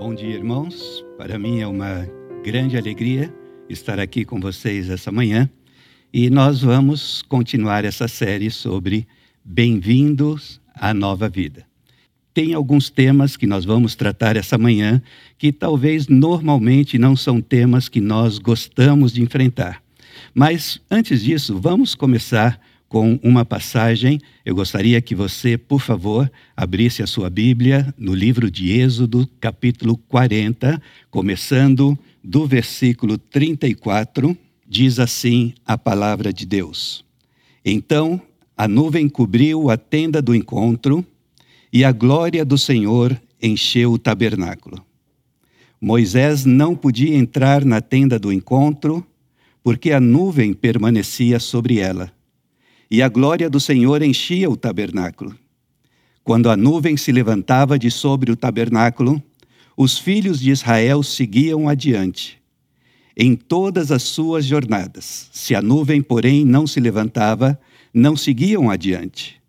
Bom dia, irmãos. Para mim é uma grande alegria estar aqui com vocês essa manhã e nós vamos continuar essa série sobre Bem-vindos à Nova Vida. Tem alguns temas que nós vamos tratar essa manhã que talvez normalmente não são temas que nós gostamos de enfrentar. Mas antes disso, vamos começar com uma passagem. Eu gostaria que você, por favor, abrisse a sua Bíblia no livro de Êxodo, capítulo 40, começando do versículo 34. Diz assim a palavra de Deus: Então a nuvem cobriu a tenda do encontro e a glória do Senhor encheu o tabernáculo. Moisés não podia entrar na tenda do encontro porque a nuvem permanecia sobre ela e a glória do Senhor enchia o tabernáculo. Quando a nuvem se levantava de sobre o tabernáculo, os filhos de Israel seguiam adiante. Em todas as suas jornadas, se a nuvem, porém, não se levantava, não seguiam adiante,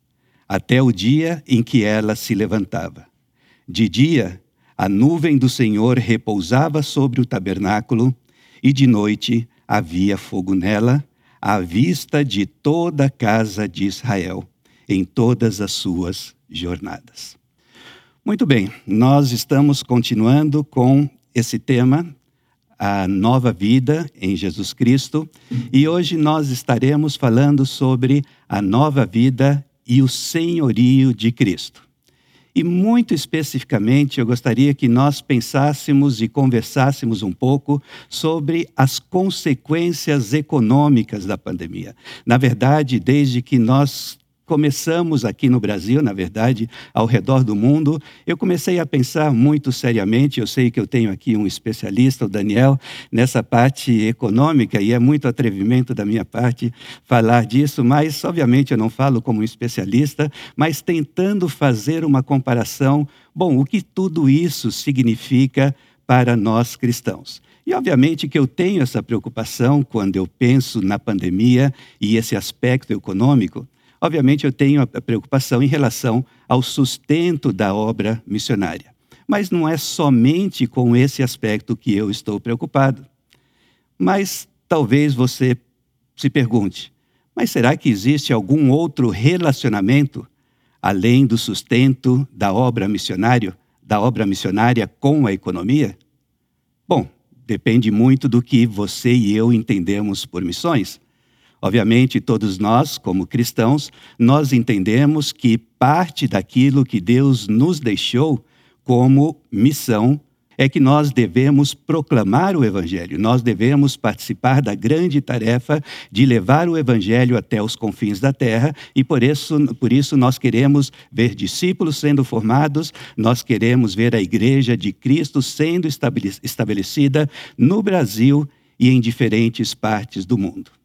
até o dia em que ela se levantava. De dia, a nuvem do Senhor repousava sobre o tabernáculo, e de noite havia fogo nela, à vista de toda a casa de Israel, em todas as suas jornadas. Muito bem, nós estamos continuando com esse tema, a nova vida em Jesus Cristo, e hoje nós estaremos falando sobre a nova vida e o senhorio de Cristo. E muito especificamente, eu gostaria que nós pensássemos e conversássemos um pouco sobre as consequências econômicas da pandemia. Na verdade, desde que nós começamos aqui no Brasil, na verdade, ao redor do mundo, eu comecei a pensar muito seriamente. Eu sei que eu tenho aqui um especialista, o Daniel, nessa parte econômica, e é muito atrevimento da minha parte falar disso, mas, obviamente, eu não falo como um especialista, mas tentando fazer uma comparação. Bom, o que tudo isso significa para nós cristãos? E obviamente que eu tenho essa preocupação quando eu penso na pandemia e esse aspecto econômico, Obviamente, eu tenho a preocupação em relação ao sustento da obra missionária. Mas não é somente com esse aspecto que eu estou preocupado. Mas talvez você se pergunte: mas será que existe algum outro relacionamento além do sustento da obra missionária, da obra missionária com a economia? Bom, depende muito do que você e eu entendemos por missões. Obviamente, todos nós, como cristãos, nós entendemos que parte daquilo que Deus nos deixou como missão é que nós devemos proclamar o Evangelho, nós devemos participar da grande tarefa de levar o Evangelho até os confins da terra, e por isso, por isso nós queremos ver discípulos sendo formados, nós queremos ver a Igreja de Cristo sendo estabelecida no Brasil e em diferentes partes do mundo.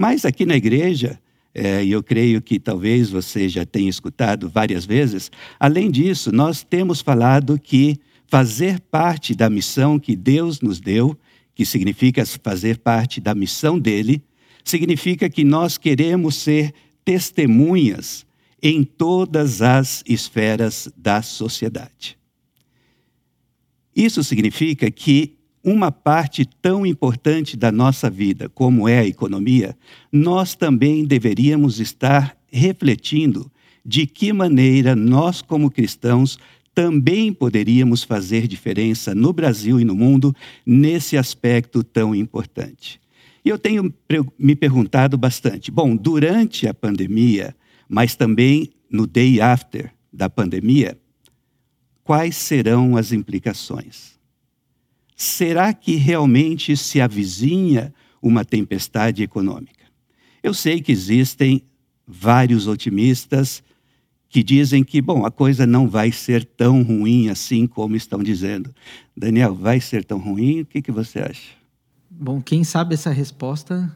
Mas aqui na igreja, é, e eu creio que talvez você já tenha escutado várias vezes, além disso, nós temos falado que fazer parte da missão que Deus nos deu, que significa fazer parte da missão dele, significa que nós queremos ser testemunhas em todas as esferas da sociedade. Isso significa que uma parte tão importante da nossa vida como é a economia, nós também deveríamos estar refletindo de que maneira nós, como cristãos, também poderíamos fazer diferença no Brasil e no mundo nesse aspecto tão importante. E eu tenho me perguntado bastante, bom, durante a pandemia, mas também no day after da pandemia, quais serão as implicações? Será que realmente se avizinha uma tempestade econômica? Eu sei que existem vários otimistas que dizem que, bom, a coisa não vai ser tão ruim assim como estão dizendo. Daniel, vai ser tão ruim? O que, que você acha? Bom, quem sabe essa resposta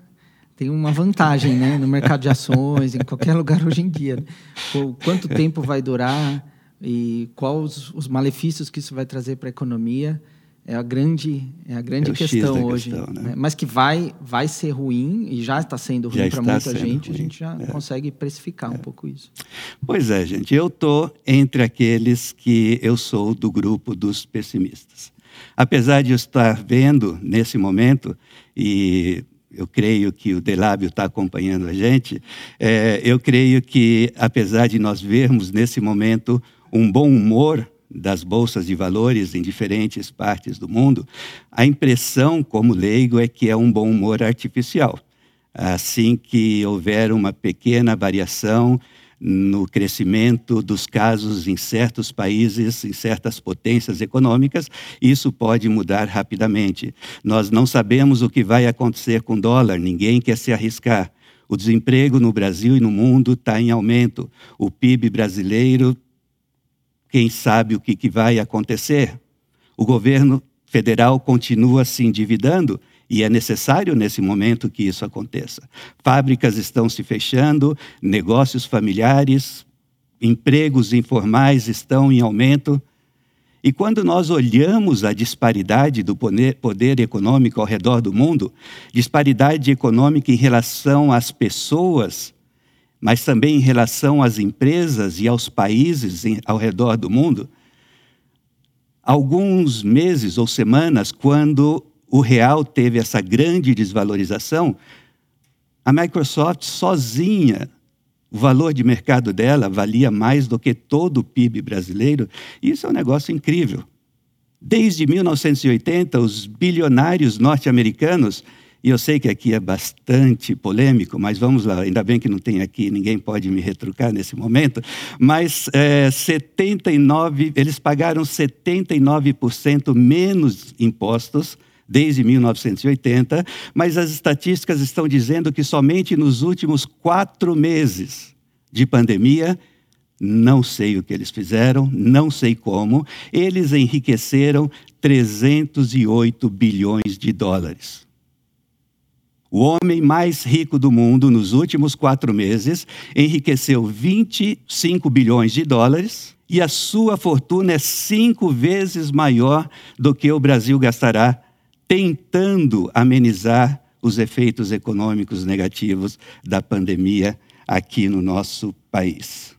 tem uma vantagem né, no mercado de ações, em qualquer lugar hoje em dia. Quanto tempo vai durar e quais os malefícios que isso vai trazer para a economia é a grande, é a grande É questão hoje. questão, né? né? Mas que vai, vai ser ruim, e já está sendo ruim para muita gente, a ruim, gente já é. consegue precificar um pouco isso. Pois é, gente, eu estou entre aqueles que eu sou do grupo dos pessimistas. Apesar de eu estar vendo nesse momento, e eu creio que o Delábio está acompanhando a gente, é, eu creio que, apesar de nós vermos nesse momento um bom humor das bolsas de valores em diferentes partes do mundo, a impressão, como leigo, é que é um bom humor artificial. Assim que houver uma pequena variação no crescimento dos casos em certos países, em certas potências econômicas, isso pode mudar rapidamente. Nós não sabemos o que vai acontecer com o dólar, ninguém quer se arriscar. O desemprego no Brasil e no mundo está em aumento. O PIB brasileiro, quem sabe o que, que vai acontecer? O governo federal continua se endividando e é necessário nesse momento que isso aconteça. Fábricas estão se fechando, negócios familiares, empregos informais estão em aumento. E quando nós olhamos a disparidade do poder, poder, econômico ao redor do mundo, disparidade econômica em relação às pessoas, mas também em relação às empresas e aos países em, ao redor do mundo, alguns meses ou semanas, quando o real teve essa grande desvalorização, a Microsoft sozinha, o valor de mercado dela valia mais do que todo o PIB brasileiro. Isso é um negócio incrível. Desde 1980, os bilionários norte-americanos, e eu sei que aqui é bastante polêmico, mas vamos lá, ainda bem que não tem aqui, ninguém pode me retrucar nesse momento, mas é, 79, eles pagaram 79% menos impostos desde 1980, mas as estatísticas estão dizendo que somente nos últimos quatro meses de pandemia, não sei o que eles fizeram, não sei como, eles enriqueceram 308 bilhões de dólares. O homem mais rico do mundo nos últimos quatro meses enriqueceu 25 bilhões de dólares e a sua fortuna é cinco vezes maior do que o Brasil gastará tentando amenizar os efeitos econômicos negativos da pandemia aqui no nosso país.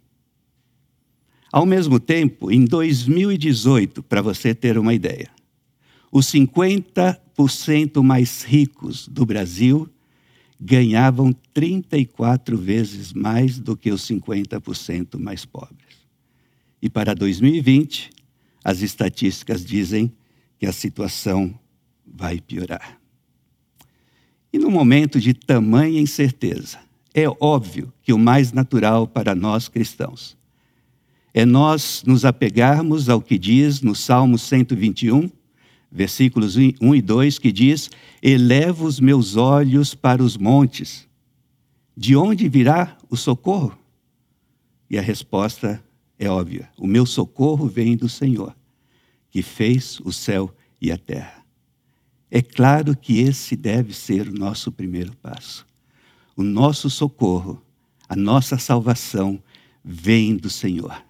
Ao mesmo tempo, em 2018, para você ter uma ideia, os 50% mais ricos do Brasil ganhavam 34 vezes mais do que os 50% mais pobres. E para 2020, as estatísticas dizem que a situação vai piorar. E no momento de tamanha incerteza, é óbvio que o mais natural para nós cristãos é nós nos apegarmos ao que diz no Salmo 121, versículos 1 e 2, que diz: Elevo os meus olhos para os montes, de onde virá o socorro? E a resposta é óbvia: o meu socorro vem do Senhor, que fez o céu e a terra. É claro que esse deve ser o nosso primeiro passo. O nosso socorro, a nossa salvação vem do Senhor.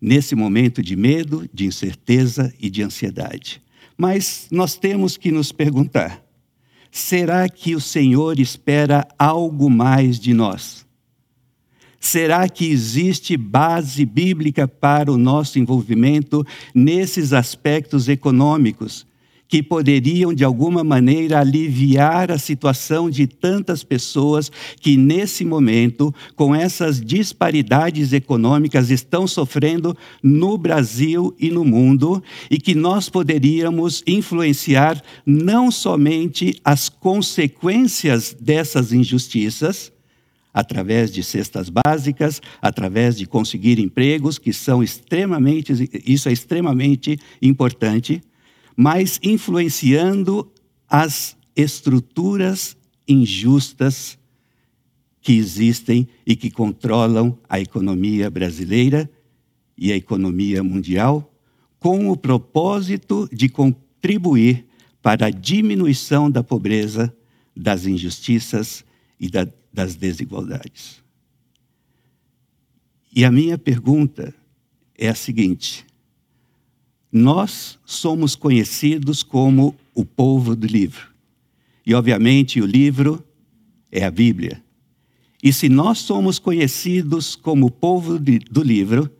Nesse momento de medo, de incerteza e de ansiedade. Mas nós temos que nos perguntar: será que o Senhor espera algo mais de nós? Será que existe base bíblica para o nosso envolvimento nesses aspectos econômicos que poderiam, de alguma maneira, aliviar a situação de tantas pessoas que, nesse momento, com essas disparidades econômicas, estão sofrendo no Brasil e no mundo, e que nós poderíamos influenciar não somente as consequências dessas injustiças, através de cestas básicas, através de conseguir empregos, que são extremamente, isso é extremamente importante, mas influenciando as estruturas injustas que existem e que controlam a economia brasileira e a economia mundial, com o propósito de contribuir para a diminuição da pobreza, das injustiças e da, das desigualdades. E a minha pergunta é a seguinte: nós somos conhecidos como o povo do livro. E, obviamente, o livro é a Bíblia. E se nós somos conhecidos como o povo de, do livro,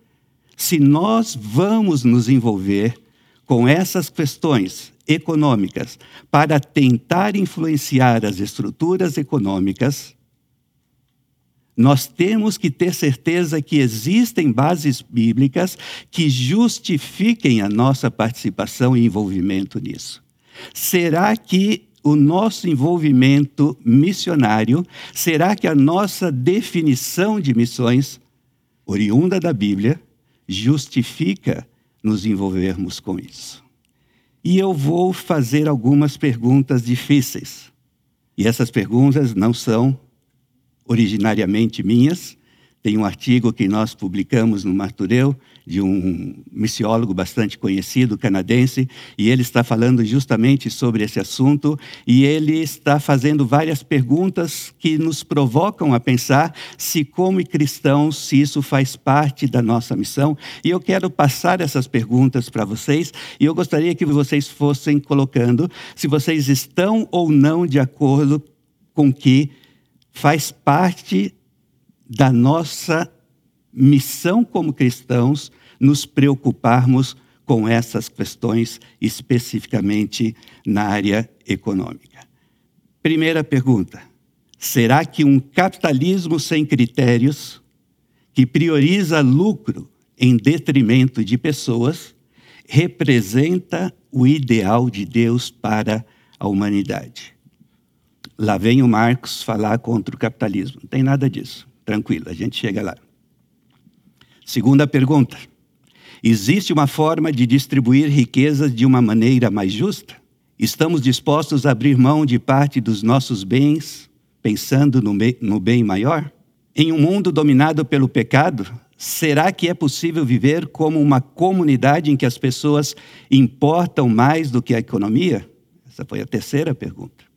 se nós vamos nos envolver com essas questões econômicas para tentar influenciar as estruturas econômicas, nós temos que ter certeza que existem bases bíblicas que justifiquem a nossa participação e envolvimento nisso. Será que o nosso envolvimento missionário, será que a nossa definição de missões, oriunda da Bíblia, justifica nos envolvermos com isso? E eu vou fazer algumas perguntas difíceis. E essas perguntas não são originariamente minhas. Tem um artigo que nós publicamos no Martureu, de um missiólogo bastante conhecido, canadense, e ele está falando justamente sobre esse assunto, e ele está fazendo várias perguntas que nos provocam a pensar se, como cristãos, se isso faz parte da nossa missão. E eu quero passar essas perguntas para vocês, e eu gostaria que vocês fossem colocando se vocês estão ou não de acordo com que faz parte da nossa missão como cristãos nos preocuparmos com essas questões, especificamente na área econômica. Primeira pergunta: será que um capitalismo sem critérios, que prioriza lucro em detrimento de pessoas, representa o ideal de Deus para a humanidade? Lá vem o Marx falar contra o capitalismo. Não tem nada disso. Tranquilo, a gente chega lá. Segunda pergunta: existe uma forma de distribuir riquezas de uma maneira mais justa? Estamos dispostos a abrir mão de parte dos nossos bens, pensando no, no bem maior? Em um mundo dominado pelo pecado, será que é possível viver como uma comunidade em que as pessoas importam mais do que a economia? Essa foi a terceira pergunta.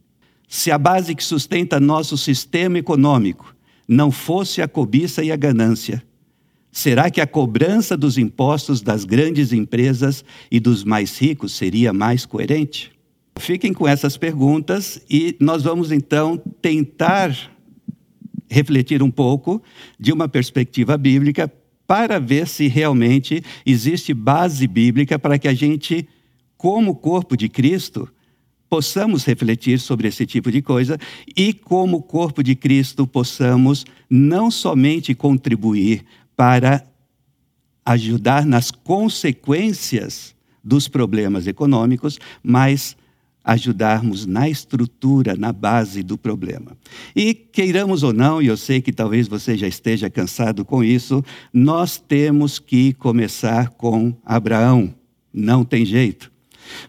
Se a base que sustenta nosso sistema econômico não fosse a cobiça e a ganância, será que a cobrança dos impostos das grandes empresas e dos mais ricos seria mais coerente? Fiquem com essas perguntas e nós vamos então tentar refletir um pouco de uma perspectiva bíblica para ver se realmente existe base bíblica para que a gente, como corpo de Cristo, possamos refletir sobre esse tipo de coisa e, como corpo de Cristo, possamos não somente contribuir para ajudar nas consequências dos problemas econômicos, mas ajudarmos na estrutura, na base do problema. E queiramos ou não, e eu sei que talvez você já esteja cansado com isso, nós temos que começar com Abraão. Não tem jeito.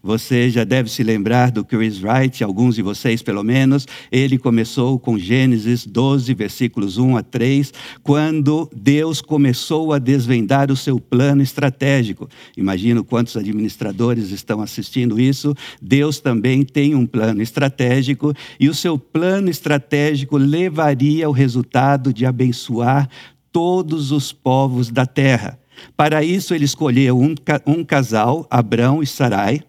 Você já deve se lembrar do Chris Wright, alguns de vocês pelo menos. Ele começou com Gênesis 12, versículos 1 a 3, quando Deus começou a desvendar o seu plano estratégico. Imagino quantos administradores estão assistindo isso. Deus também tem um plano estratégico e o seu plano estratégico levaria ao resultado de abençoar todos os povos da terra. Para isso, ele escolheu um, um casal, Abrão e Sarai,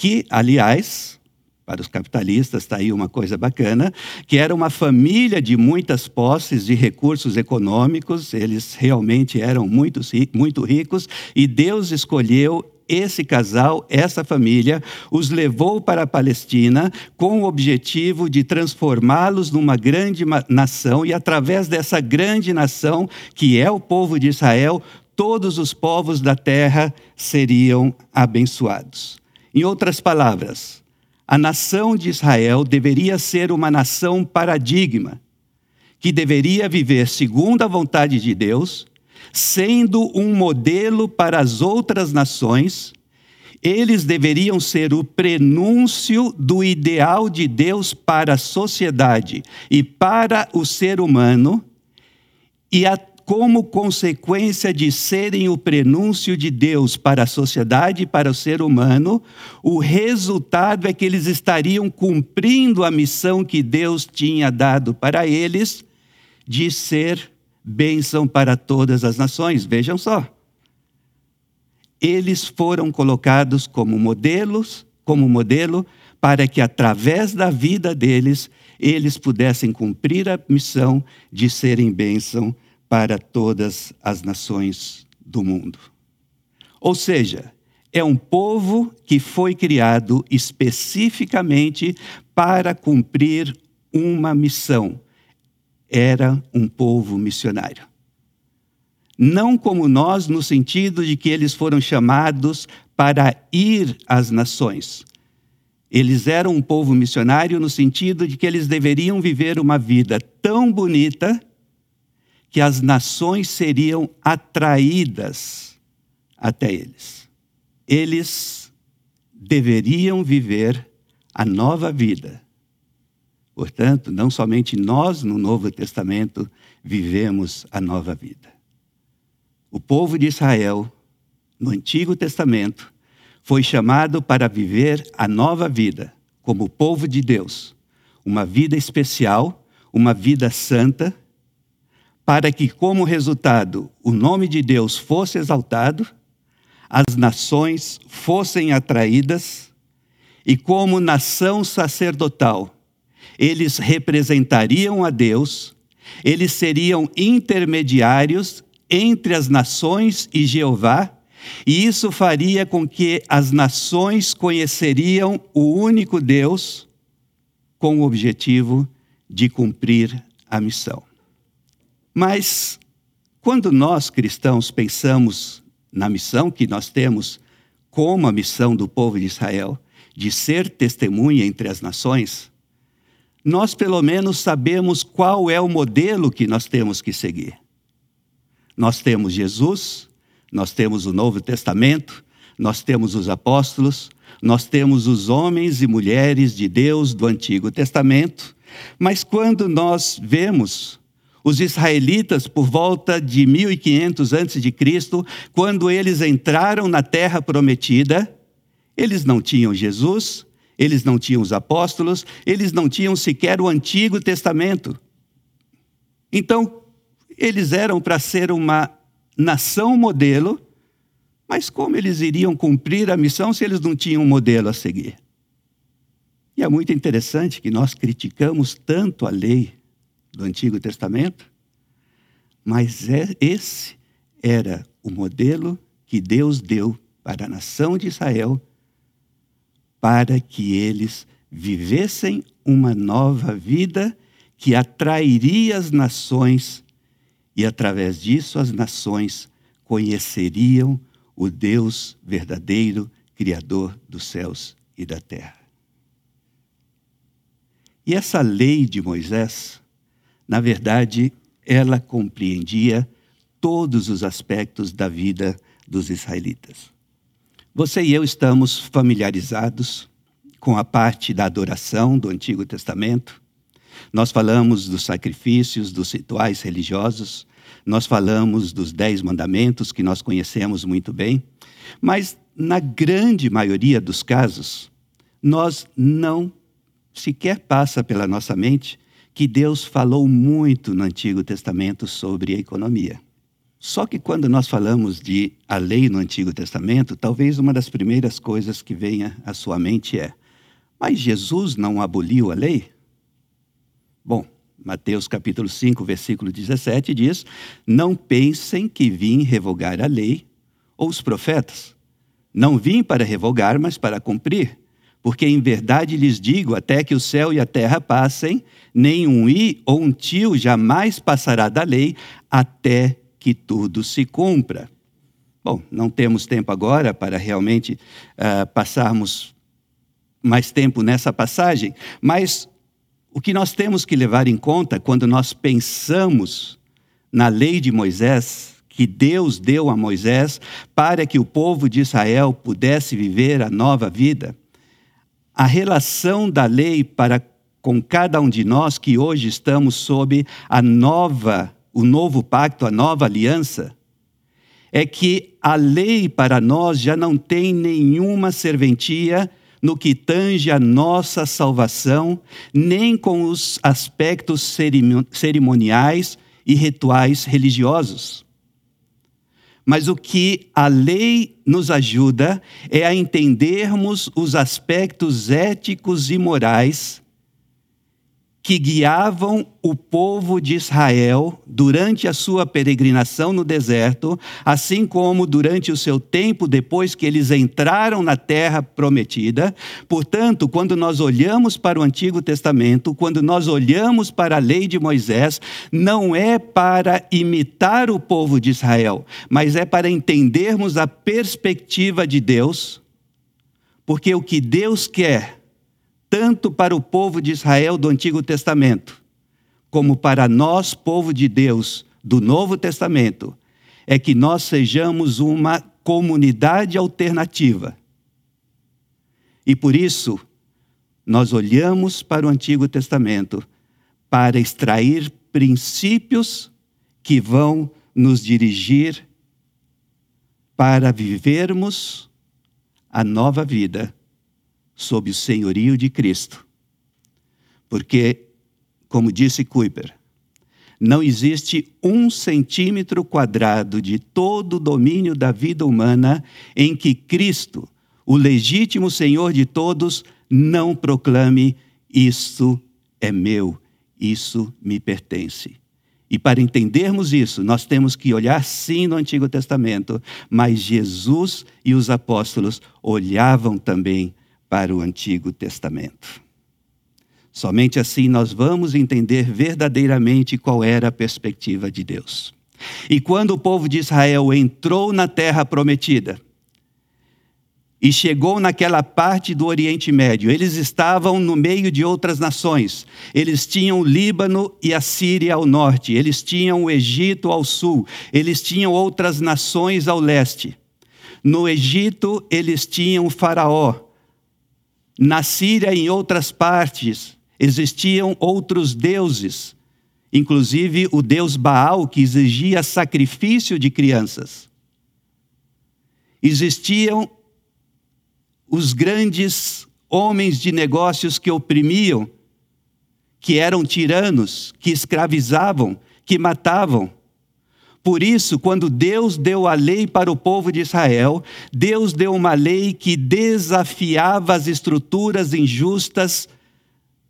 que, aliás, para os capitalistas está aí uma coisa bacana, que era uma família de muitas posses de recursos econômicos, eles realmente eram muito, muito ricos, e Deus escolheu esse casal, essa família, os levou para a Palestina com o objetivo de transformá-los numa grande nação e, através dessa grande nação, que é o povo de Israel, todos os povos da terra seriam abençoados. Em outras palavras, a nação de Israel deveria ser uma nação paradigma, que deveria viver segundo a vontade de Deus, sendo um modelo para as outras nações. Eles deveriam ser o prenúncio do ideal de Deus para a sociedade e para o ser humano, e a como consequência de serem o prenúncio de Deus para a sociedade e para o ser humano, o resultado é que eles estariam cumprindo a missão que Deus tinha dado para eles de ser bênção para todas as nações. Vejam só. eles foram colocados como modelos, como modelo para que através da vida deles eles pudessem cumprir a missão de serem bênção para todas as nações do mundo. Ou seja, é um povo que foi criado especificamente para cumprir uma missão. Era um povo missionário. Não como nós, no sentido de que eles foram chamados para ir às nações. Eles eram um povo missionário no sentido de que eles deveriam viver uma vida tão bonita que as nações seriam atraídas até eles. Eles deveriam viver a nova vida. Portanto, não somente nós no Novo Testamento vivemos a nova vida. O povo de Israel, no Antigo Testamento, foi chamado para viver a nova vida como povo de Deus, uma vida especial, uma vida santa, para que, como resultado, o nome de Deus fosse exaltado, as nações fossem atraídas, e como nação sacerdotal, eles representariam a Deus, eles seriam intermediários entre as nações e Jeová e isso faria com que as nações conheceriam o único Deus com o objetivo de cumprir a missão. Mas quando nós cristãos pensamos na missão que nós temos como a missão do povo de Israel, de ser testemunha entre as nações, nós pelo menos sabemos qual é o modelo que nós temos que seguir. Nós temos Jesus, nós temos o Novo Testamento, nós temos os apóstolos, nós temos os homens e mulheres de Deus do Antigo Testamento, mas quando nós vemos os israelitas por volta de 1500 a.C., quando eles entraram na terra prometida, eles não tinham Jesus, eles não tinham os apóstolos, eles não tinham sequer o Antigo Testamento. Então, eles eram para ser uma nação modelo, mas como eles iriam cumprir a missão se eles não tinham um modelo a seguir? E é muito interessante que nós criticamos tanto a lei do Antigo Testamento, mas é, esse era o modelo que Deus deu para a nação de Israel para que eles vivessem uma nova vida que atrairia as nações e através disso as nações conheceriam o Deus verdadeiro, Criador dos céus e da terra. E essa lei de Moisés, na verdade, ela compreendia todos os aspectos da vida dos israelitas. Você e eu estamos familiarizados com a parte da adoração do Antigo Testamento. Nós falamos dos sacrifícios, dos rituais religiosos, nós falamos dos Dez Mandamentos, que nós conhecemos muito bem, mas na grande maioria dos casos, nós não sequer passa pela nossa mente que Deus falou muito no Antigo Testamento sobre a economia. Só que quando nós falamos de a lei no Antigo Testamento, talvez uma das primeiras coisas que venha à sua mente é: mas Jesus não aboliu a lei? Bom, Mateus capítulo 5, versículo 17 diz: Não pensem que vim revogar a lei ou os profetas. Não vim para revogar, mas para cumprir. Porque em verdade lhes digo: até que o céu e a terra passem, nem um i ou um tio jamais passará da lei, até que tudo se cumpra. Bom, não temos tempo agora para realmente uh, passarmos mais tempo nessa passagem, mas o que nós temos que levar em conta quando nós pensamos na lei de Moisés, que Deus deu a Moisés para que o povo de Israel pudesse viver a nova vida, a relação da lei para com cada um de nós que hoje estamos sob a nova, o novo pacto, a nova aliança, é que a lei para nós já não tem nenhuma serventia no que tange a nossa salvação, nem com os aspectos cerimoniais e rituais religiosos. Mas o que a lei nos ajuda é a entendermos os aspectos éticos e morais que guiavam o povo de Israel durante a sua peregrinação no deserto, assim como durante o seu tempo depois que eles entraram na terra prometida. Portanto, quando nós olhamos para o Antigo Testamento, quando nós olhamos para a lei de Moisés, não é para imitar o povo de Israel, mas é para entendermos a perspectiva de Deus, porque o que Deus quer tanto para o povo de Israel do Antigo Testamento, como para nós, povo de Deus do Novo Testamento, é que nós sejamos uma comunidade alternativa. E por isso, nós olhamos para o Antigo Testamento para extrair princípios que vão nos dirigir para vivermos a nova vida sob o senhorio de Cristo. Porque, como disse Kuiper, não existe um centímetro quadrado de todo o domínio da vida humana em que Cristo, o legítimo Senhor de todos, não proclame: Isso é meu, isso me pertence. E para entendermos isso, nós temos que olhar sim no Antigo Testamento, mas Jesus e os apóstolos olhavam também para o Antigo Testamento. Somente assim nós vamos entender verdadeiramente qual era a perspectiva de Deus. E quando o povo de Israel entrou na terra prometida e chegou naquela parte do Oriente Médio, eles estavam no meio de outras nações. Eles tinham o Líbano e a Síria ao norte, eles tinham o Egito ao sul, eles tinham outras nações ao leste. No Egito, eles tinham o Faraó, na Síria e em outras partes existiam outros deuses, inclusive o deus Baal, que exigia sacrifício de crianças. Existiam os grandes homens de negócios que oprimiam, que eram tiranos, que escravizavam, que matavam. Por isso, quando Deus deu a lei para o povo de Israel, Deus deu uma lei que desafiava as estruturas injustas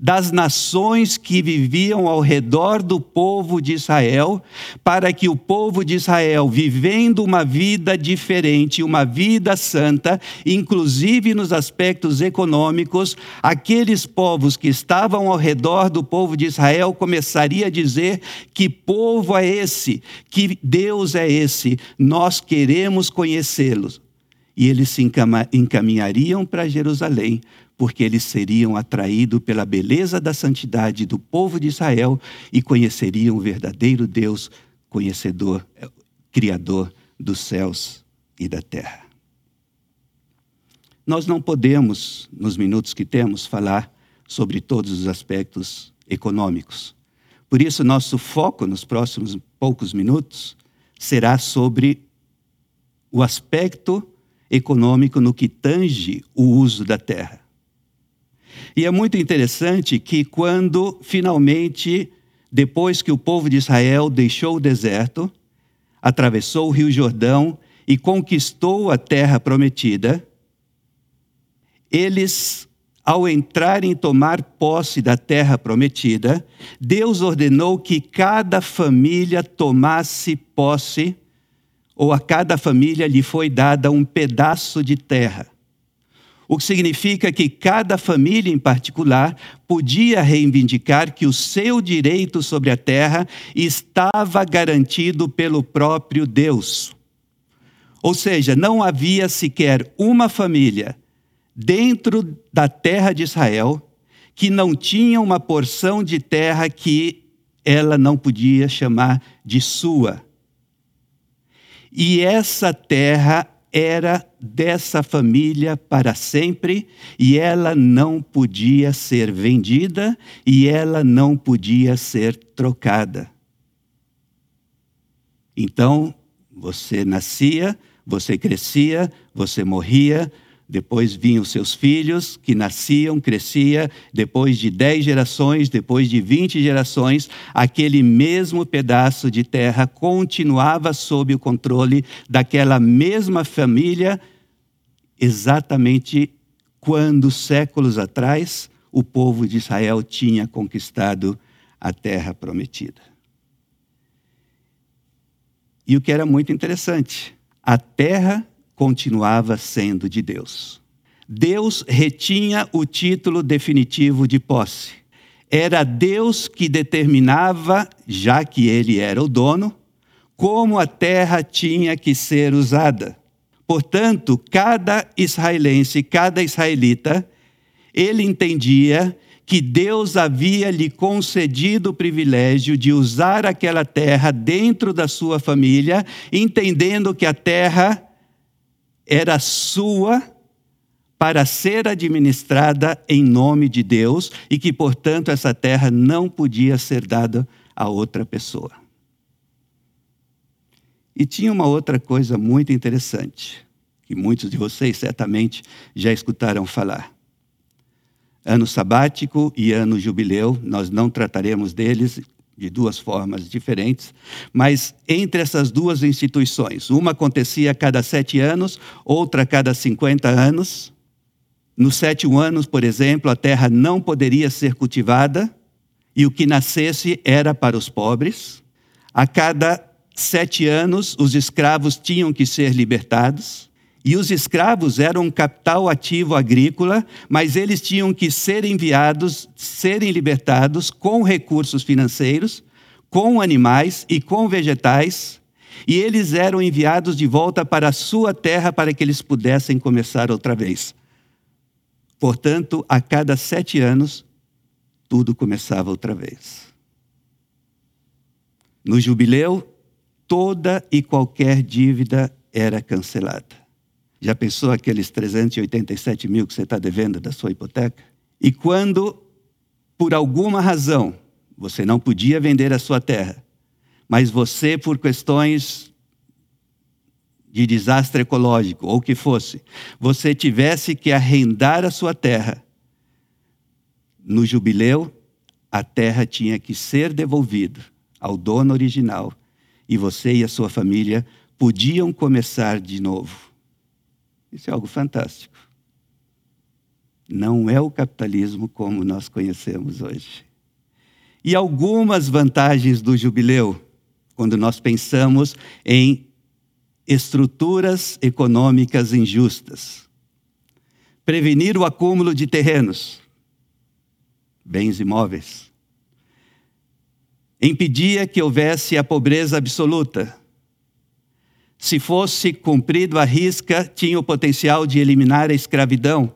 das nações que viviam ao redor do povo de Israel, para que o povo de Israel, vivendo uma vida diferente, uma vida santa, inclusive nos aspectos econômicos, aqueles povos que estavam ao redor do povo de Israel começaria a dizer: que povo é esse? Que Deus é esse? Nós queremos conhecê-los. E eles se encaminhariam para Jerusalém porque eles seriam atraídos pela beleza da santidade do povo de Israel e conheceriam o verdadeiro Deus, conhecedor, criador dos céus e da terra. Nós não podemos, nos minutos que temos, falar sobre todos os aspectos econômicos. Por isso, nosso foco nos próximos poucos minutos será sobre o aspecto econômico no que tange o uso da terra. E é muito interessante que quando finalmente, depois que o povo de Israel deixou o deserto, atravessou o Rio Jordão e conquistou a terra prometida, eles, ao entrarem e tomar posse da terra prometida, Deus ordenou que cada família tomasse posse, ou a cada família lhe foi dada um pedaço de terra o que significa que cada família em particular podia reivindicar que o seu direito sobre a terra estava garantido pelo próprio Deus. Ou seja, não havia sequer uma família dentro da terra de Israel que não tinha uma porção de terra que ela não podia chamar de sua. E essa terra era dessa família para sempre e ela não podia ser vendida e ela não podia ser trocada. Então, você nascia, você crescia, você morria, Depois vinham seus filhos, que nasciam, crescia. Depois de dez gerações, depois de vinte gerações, aquele mesmo pedaço de terra continuava sob o controle daquela mesma família, exatamente quando, séculos atrás, o povo de Israel tinha conquistado a terra prometida. E o que era muito interessante, a terra continuava sendo de Deus. Deus retinha o título definitivo de posse. Era Deus que determinava, já que ele era o dono, como a terra tinha que ser usada. Portanto, cada israelense, cada israelita, ele entendia que Deus havia lhe concedido o privilégio de usar aquela terra dentro da sua família, entendendo que a terra era sua para ser administrada em nome de Deus e que, portanto, essa terra não podia ser dada a outra pessoa. E tinha uma outra coisa muito interessante, que muitos de vocês certamente já escutaram falar. Ano sabático e ano jubileu, nós não trataremos deles de duas formas diferentes, mas entre essas duas instituições, uma acontecia a cada sete anos, outra a cada cinquenta anos. Nos sete anos, por exemplo, a terra não poderia ser cultivada e o que nascesse era para os pobres. A cada sete anos, os escravos tinham que ser libertados. E os escravos eram um capital ativo agrícola, mas eles tinham que ser enviados, serem libertados com recursos financeiros, com animais e com vegetais, e eles eram enviados de volta para a sua terra para que eles pudessem começar outra vez. Portanto, a cada sete anos, tudo começava outra vez. No jubileu, toda e qualquer dívida era cancelada. Já pensou aqueles 387 mil que você está devendo da sua hipoteca? E quando, por alguma razão, você não podia vender a sua terra, mas você, por questões de desastre ecológico ou o que fosse, você tivesse que arrendar a sua terra, no jubileu, a terra tinha que ser devolvida ao dono original e você e a sua família podiam começar de novo. Isso é algo fantástico. Não é o capitalismo como nós conhecemos hoje. E algumas vantagens do jubileu, quando nós pensamos em estruturas econômicas injustas. Prevenir o acúmulo de terrenos, bens imóveis. Impedia que houvesse a pobreza absoluta se fosse cumprido à risca, tinha o potencial de eliminar a escravidão.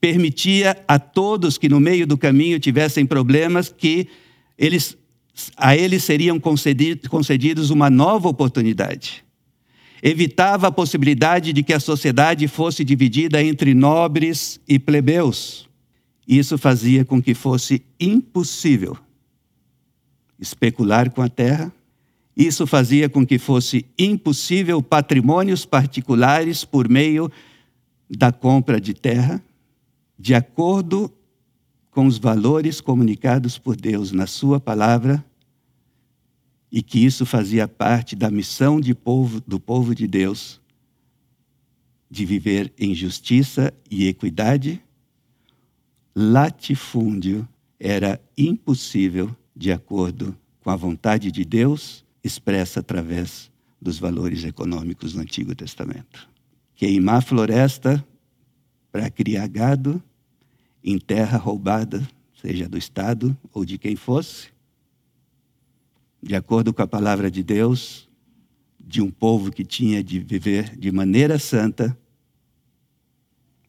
Permitia a todos que no meio do caminho tivessem problemas que eles, a eles seriam concedidos uma nova oportunidade. Evitava a possibilidade de que a sociedade fosse dividida entre nobres e plebeus. Isso fazia com que fosse impossível especular com a terra, isso fazia com que fosse impossível patrimônios particulares por meio da compra de terra, de acordo com os valores comunicados por Deus na Sua palavra, e que isso fazia parte da missão povo, do povo de Deus de viver em justiça e equidade, latifúndio era impossível de acordo com a vontade de Deus expressa através dos valores econômicos do Antigo Testamento. Queimar floresta para criar gado em terra roubada, seja do Estado ou de quem fosse, de acordo com a palavra de Deus, de um povo que tinha de viver de maneira santa,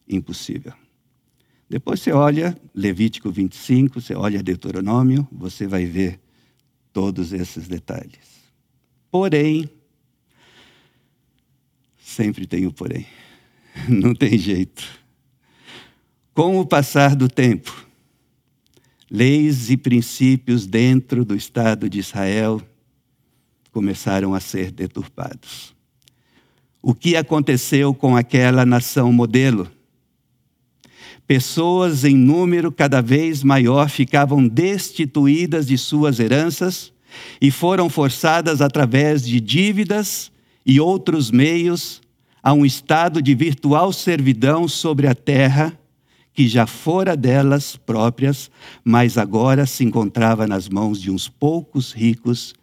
impossível. Depois você olha Levítico 25, você olha Deuteronômio, você vai ver todos esses detalhes. Porém, sempre tem o porém. Não tem jeito. Com o passar do tempo, leis e princípios dentro do Estado de Israel começaram a ser deturpados. o que aconteceu com aquela nação modelo. Pessoas em número cada vez maior ficavam destituídas de suas heranças e foram forçadas através de dívidas e outros meios a um estado de virtual servidão sobre a terra que já fora delas próprias, mas agora se encontrava nas mãos de uns poucos ricos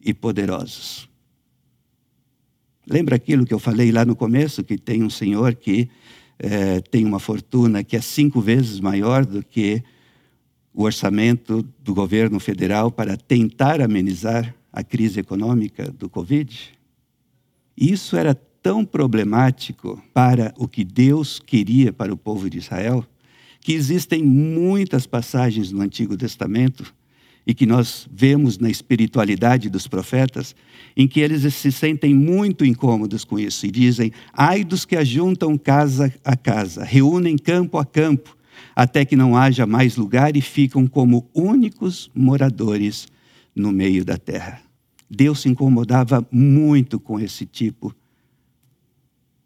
e poderosos. Lembra aquilo que eu falei lá no começo, que tem um senhor que é, tem uma fortuna que é cinco vezes maior do que o orçamento do governo federal para tentar amenizar a crise econômica do Covid? Isso era tão problemático para o que Deus queria para o povo de Israel que existem muitas passagens no Antigo Testamento e que nós vemos na espiritualidade dos profetas, em que eles se sentem muito incômodos com isso e dizem: ai dos que ajuntam casa a casa, reúnem campo a campo, até que não haja mais lugar e ficam como únicos moradores no meio da terra. Deus se incomodava muito com esse tipo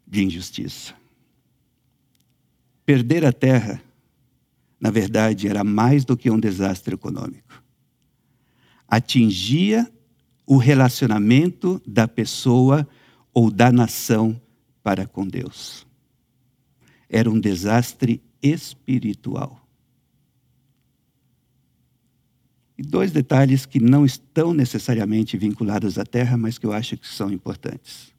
de injustiça. Perder a terra na verdade, era mais do que um desastre econômico. Atingia o relacionamento da pessoa ou da nação para com Deus. Era um desastre espiritual. E dois detalhes que não estão necessariamente vinculados à terra, mas que eu acho que são importantes.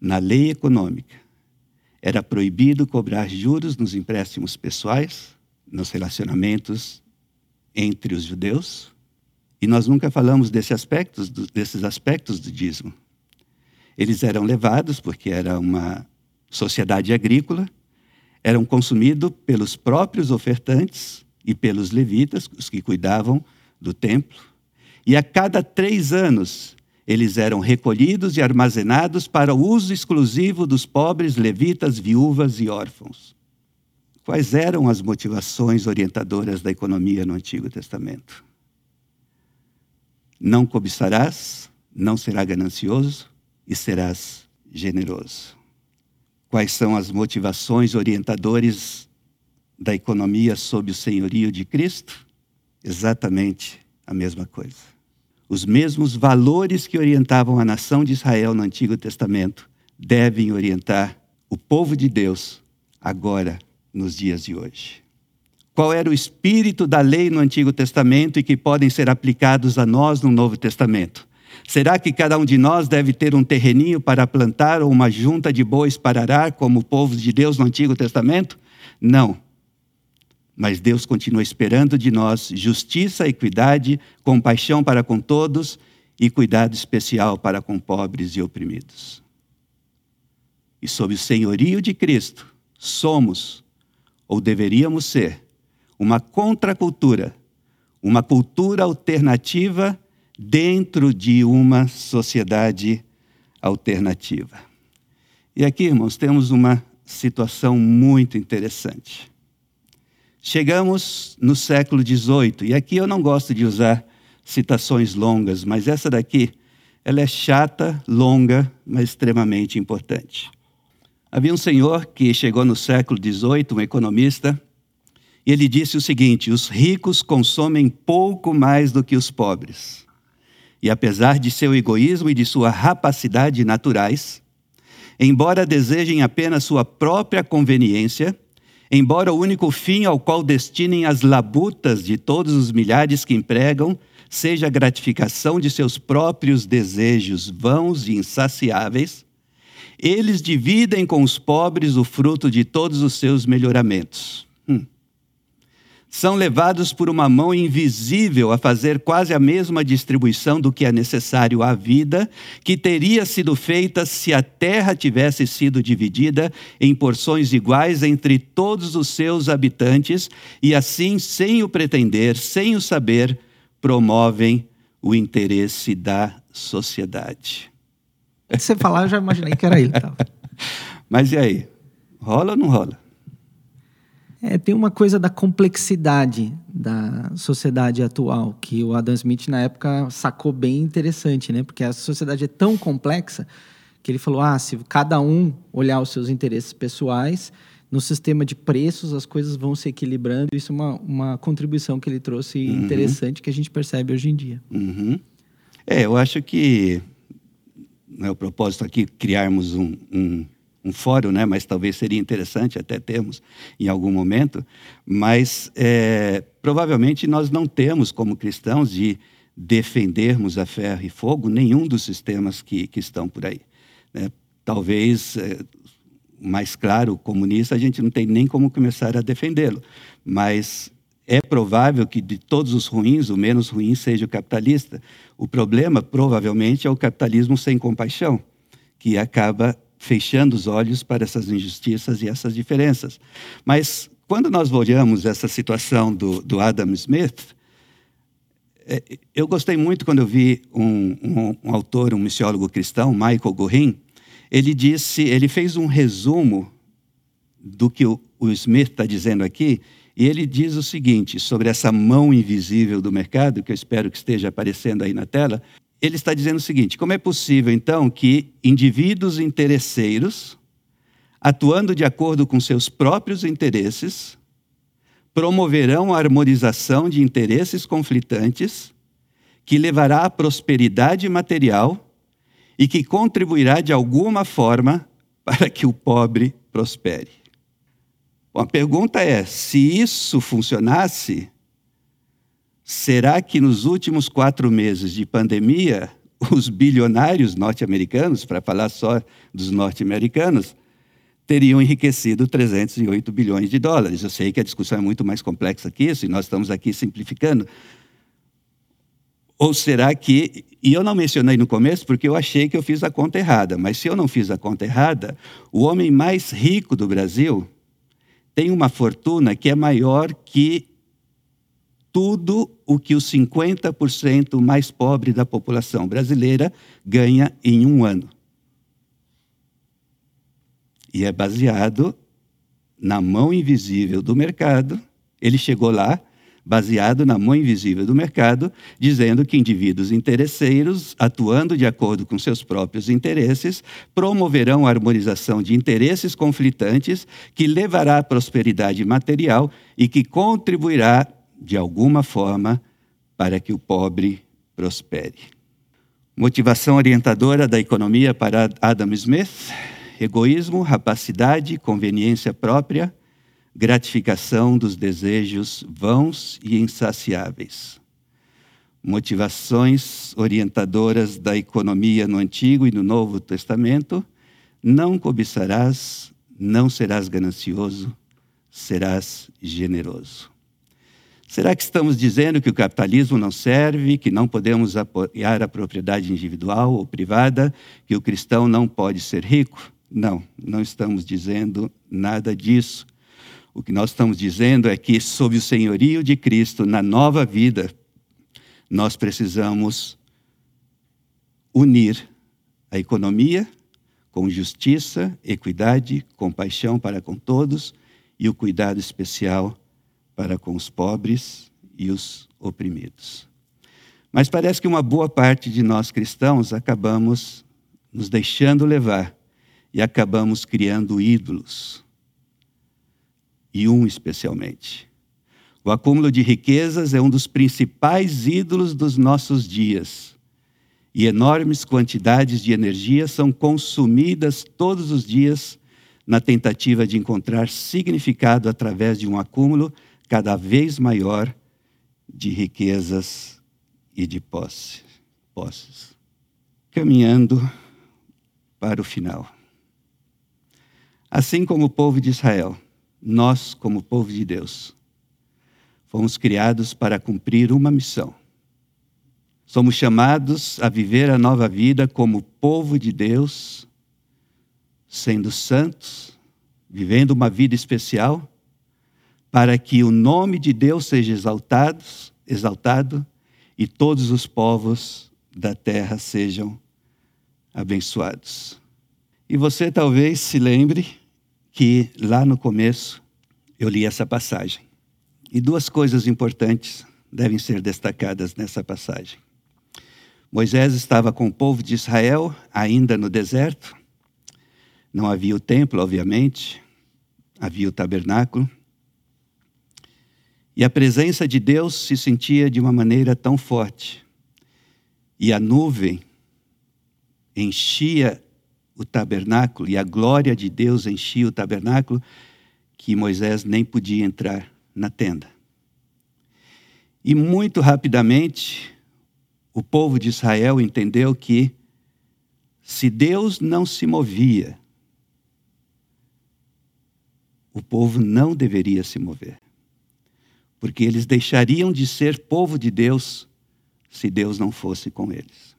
Na lei econômica, era proibido cobrar juros nos empréstimos pessoais nos relacionamentos entre os judeus. E nós nunca falamos desse aspectos, desses aspectos do dízimo. Eles eram levados, porque era uma sociedade agrícola, eram consumidos pelos próprios ofertantes e pelos levitas, os que cuidavam do templo. E a cada três anos, eles eram recolhidos e armazenados para o uso exclusivo dos pobres levitas, viúvas e órfãos. Quais eram as motivações orientadoras da economia no Antigo Testamento? Não cobiçarás, não será ganancioso e serás generoso. Quais são as motivações orientadoras da economia sob o senhorio de Cristo? Exatamente a mesma coisa. Os mesmos valores que orientavam a nação de Israel no Antigo Testamento devem orientar o povo de Deus agora nos dias de hoje. Qual era o espírito da lei no Antigo Testamento e que podem ser aplicados a nós no Novo Testamento? Será que cada um de nós deve ter um terreninho para plantar ou uma junta de bois para arar, como o povo de Deus no Antigo Testamento? Não. Mas Deus continua esperando de nós justiça, equidade, compaixão para com todos e cuidado especial para com pobres e oprimidos. E sob o senhorio de Cristo, somos ou deveríamos ser, uma contracultura, uma cultura alternativa dentro de uma sociedade alternativa. E aqui, irmãos, temos uma situação muito interessante. Chegamos no século XVIII, e aqui eu não gosto de usar citações longas, mas essa daqui, ela é chata, longa, mas extremamente importante. Havia um senhor que chegou no século XVIII, um economista, e ele disse o seguinte: os ricos consomem pouco mais do que os pobres. E apesar de seu egoísmo e de sua rapacidade naturais, embora desejem apenas sua própria conveniência, embora o único fim ao qual destinem as labutas de todos os milhares que empregam seja a gratificação de seus próprios desejos vãos e insaciáveis, eles dividem com os pobres o fruto de todos os seus melhoramentos. Hum. São levados por uma mão invisível a fazer quase a mesma distribuição do que é necessário à vida, que teria sido feita se a terra tivesse sido dividida em porções iguais entre todos os seus habitantes, e assim, sem o pretender, sem o saber, promovem o interesse da sociedade. Você falar, eu já imaginei que era ele. Mas e aí? Rola ou não rola? É, tem uma coisa da complexidade da sociedade atual que o Adam Smith na época sacou bem interessante, né? Porque a sociedade é tão complexa que ele falou: ah, se cada um olhar os seus interesses pessoais, no sistema de preços as coisas vão se equilibrando. Isso é uma, uma contribuição que ele trouxe uhum. interessante que a gente percebe hoje em dia. Uhum. É, eu acho que não é o propósito aqui criarmos um, um, um, fórum, né? mas talvez seria interessante até termos em algum momento. Mas é, provavelmente nós não temos, como cristãos, de defendermos a ferro e fogo nenhum dos sistemas que, que estão por aí. Né? Talvez, é, mais claro, comunista, a gente não tem nem como começar a defendê-lo, mas é provável que de todos os ruins, o menos ruim seja o capitalista. O problema, provavelmente, é o capitalismo sem compaixão, que acaba fechando os olhos para essas injustiças e essas diferenças. Mas, quando nós olhamos essa situação do, do Adam Smith, é, eu gostei muito quando eu vi um, um, um autor, um missiólogo cristão, Michael Gorin, ele disse, ele fez um resumo do que o, o Smith está dizendo aqui, e ele diz o seguinte sobre essa mão invisível do mercado, que eu espero que esteja aparecendo aí na tela. Ele está dizendo o seguinte: como é possível, então, que indivíduos interesseiros, atuando de acordo com seus próprios interesses, promoverão a harmonização de interesses conflitantes, que levará à prosperidade material e que contribuirá de alguma forma para que o pobre prospere. Bom, a pergunta é: se isso funcionasse, será que nos últimos quatro meses de pandemia, os bilionários norte-americanos, para falar só dos norte-americanos, teriam enriquecido 308 bilhões de dólares? Eu sei que a discussão é muito mais complexa que isso, e nós estamos aqui simplificando. Ou será que. E eu não mencionei no começo porque eu achei que eu fiz a conta errada, mas se eu não fiz a conta errada, o homem mais rico do Brasil tem uma fortuna que é maior que tudo o que os 50% mais pobre da população brasileira ganha em um ano. E é baseado na mão invisível do mercado. Ele chegou lá baseado na mão invisível do mercado, dizendo que indivíduos interesseiros, atuando de acordo com seus próprios interesses, promoverão a harmonização de interesses conflitantes que levará à prosperidade material e que contribuirá, de alguma forma, para que o pobre prospere. Motivação orientadora da economia para Adam Smith: egoísmo, rapacidade, conveniência própria gratificação dos desejos vãos e insaciáveis. Motivações orientadoras da economia no Antigo e no Novo Testamento: não cobiçarás, não serás ganancioso, serás generoso. Será que estamos dizendo que o capitalismo não serve, que não podemos apoiar a propriedade individual ou privada, que o cristão não pode ser rico? Não, não estamos dizendo nada disso. O que nós estamos dizendo é que, sob o senhorio de Cristo, na nova vida, nós precisamos unir a economia com justiça, equidade, compaixão para com todos e o cuidado especial para com os pobres e os oprimidos. Mas parece que uma boa parte de nós cristãos acabamos nos deixando levar e acabamos criando ídolos e um especialmente. O acúmulo de riquezas é um dos principais ídolos dos nossos dias. E enormes quantidades de energia são consumidas todos os dias na tentativa de encontrar significado através de um acúmulo cada vez maior de riquezas e de posse, posses. Caminhando para o final. Assim como o povo de Israel, nós, como povo de Deus, fomos criados para cumprir uma missão. Somos chamados a viver a nova vida como povo de Deus, sendo santos, vivendo uma vida especial, para que o nome de Deus seja exaltado, exaltado e todos os povos da terra sejam abençoados. E você talvez se lembre que lá no começo eu li essa passagem. E duas coisas importantes devem ser destacadas nessa passagem. Moisés estava com o povo de Israel, ainda no deserto. Não havia o templo, obviamente, havia o tabernáculo. E a presença de Deus se sentia de uma maneira tão forte. E a nuvem enchia o tabernáculo, e a glória de Deus enchia o tabernáculo, que Moisés nem podia entrar na tenda. E muito rapidamente, o povo de Israel entendeu que, se Deus não se movia, o povo não deveria se mover. Porque eles deixariam de ser povo de Deus se Deus não fosse com eles.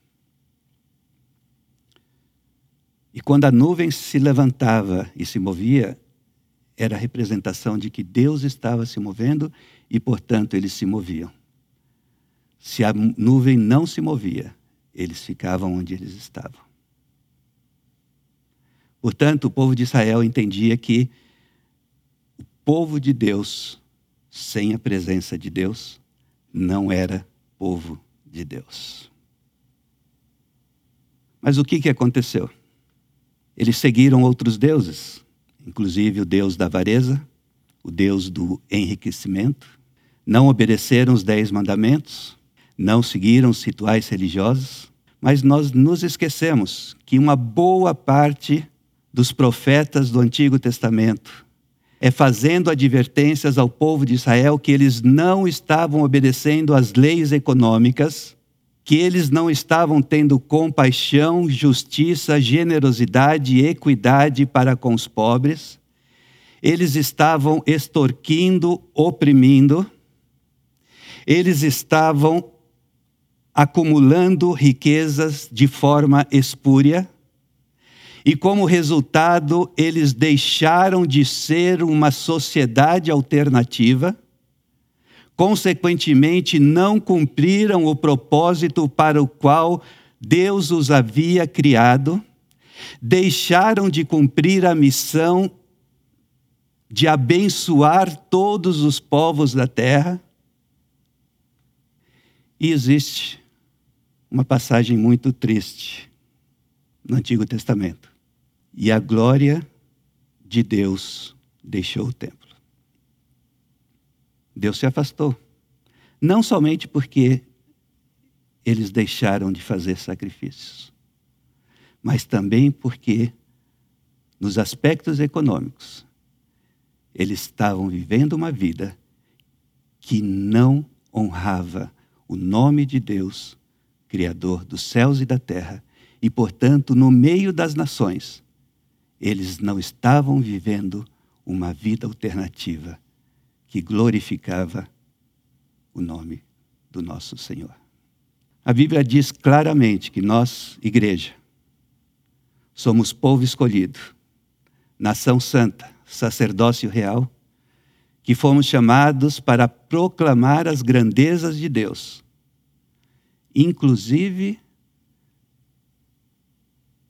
E quando a nuvem se levantava e se movia, era a representação de que Deus estava se movendo e, portanto, eles se moviam. Se a nuvem não se movia, eles ficavam onde eles estavam. Portanto, o povo de Israel entendia que o povo de Deus, sem a presença de Deus, não era povo de Deus. Mas o que, que aconteceu? Eles seguiram outros deuses, inclusive o Deus da avareza, o Deus do enriquecimento, não obedeceram os dez mandamentos, não seguiram os rituais religiosos, mas nós nos esquecemos que uma boa parte dos profetas do Antigo Testamento é fazendo advertências ao povo de Israel que eles não estavam obedecendo às leis econômicas, que eles não estavam tendo compaixão, justiça, generosidade e equidade para com os pobres, eles estavam extorquindo, oprimindo, eles estavam acumulando riquezas de forma espúria e como resultado, eles deixaram de ser uma sociedade alternativa, consequentemente, não cumpriram o propósito para o qual Deus os havia criado, deixaram de cumprir a missão de abençoar todos os povos da terra. E existe uma passagem muito triste no Antigo Testamento e a glória de Deus deixou o templo. Deus se afastou. Não somente porque eles deixaram de fazer sacrifícios, mas também porque, nos aspectos econômicos, eles estavam vivendo uma vida que não honrava o nome de Deus, Criador dos céus e da terra, e, portanto, no meio das nações, eles não estavam vivendo uma vida alternativa que glorificava o nome do nosso Senhor. A Bíblia diz claramente que nós, igreja, somos povo escolhido, nação santa, sacerdócio real, que fomos chamados para proclamar as grandezas de Deus, inclusive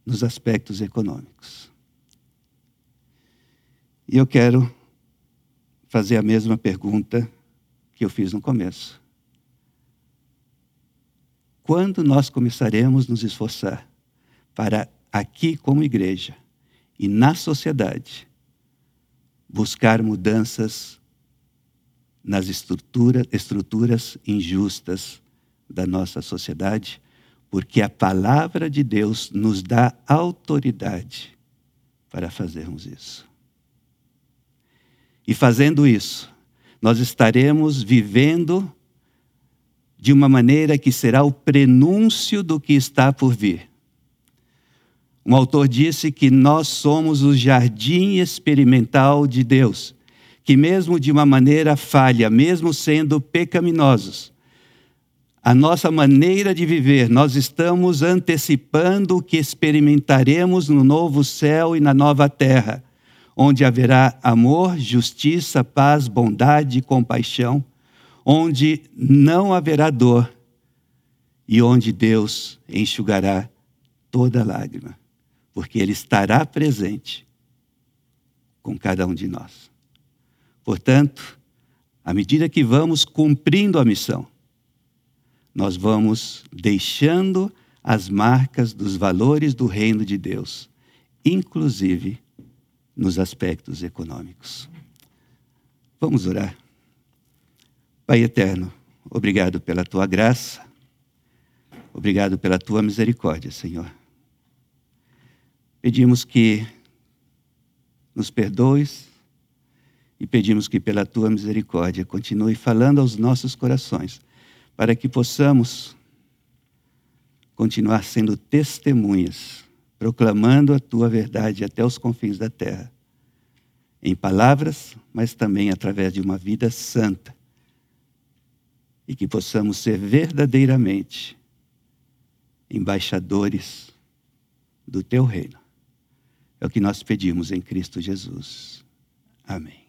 nos aspectos econômicos. E eu quero fazer a mesma pergunta que eu fiz no começo. Quando nós começaremos a nos esforçar para, aqui como igreja e na sociedade, buscar mudanças nas estrutura, estruturas injustas da nossa sociedade, porque a palavra de Deus nos dá autoridade para fazermos isso. E fazendo isso, nós estaremos vivendo de uma maneira que será o prenúncio do que está por vir. Um autor disse que nós somos o jardim experimental de Deus, que, mesmo de uma maneira falha, mesmo sendo pecaminosos, a nossa maneira de viver, nós estamos antecipando o que experimentaremos no novo céu e na nova terra onde haverá amor, justiça, paz, bondade e compaixão, onde não haverá dor e onde Deus enxugará toda lágrima, porque Ele estará presente com cada um de nós. Portanto, à medida que vamos cumprindo a missão, nós vamos deixando as marcas dos valores do reino de Deus, inclusive nos aspectos econômicos. Vamos orar. Pai eterno, obrigado pela tua graça, obrigado pela tua misericórdia, Senhor. Pedimos que nos perdoes e pedimos que, pela tua misericórdia, continue falando aos nossos corações, para que possamos continuar sendo testemunhas, proclamando a tua verdade até os confins da terra em palavras, mas também através de uma vida santa. E que possamos ser verdadeiramente embaixadores do teu reino. É o que nós pedimos em Cristo Jesus. Amém.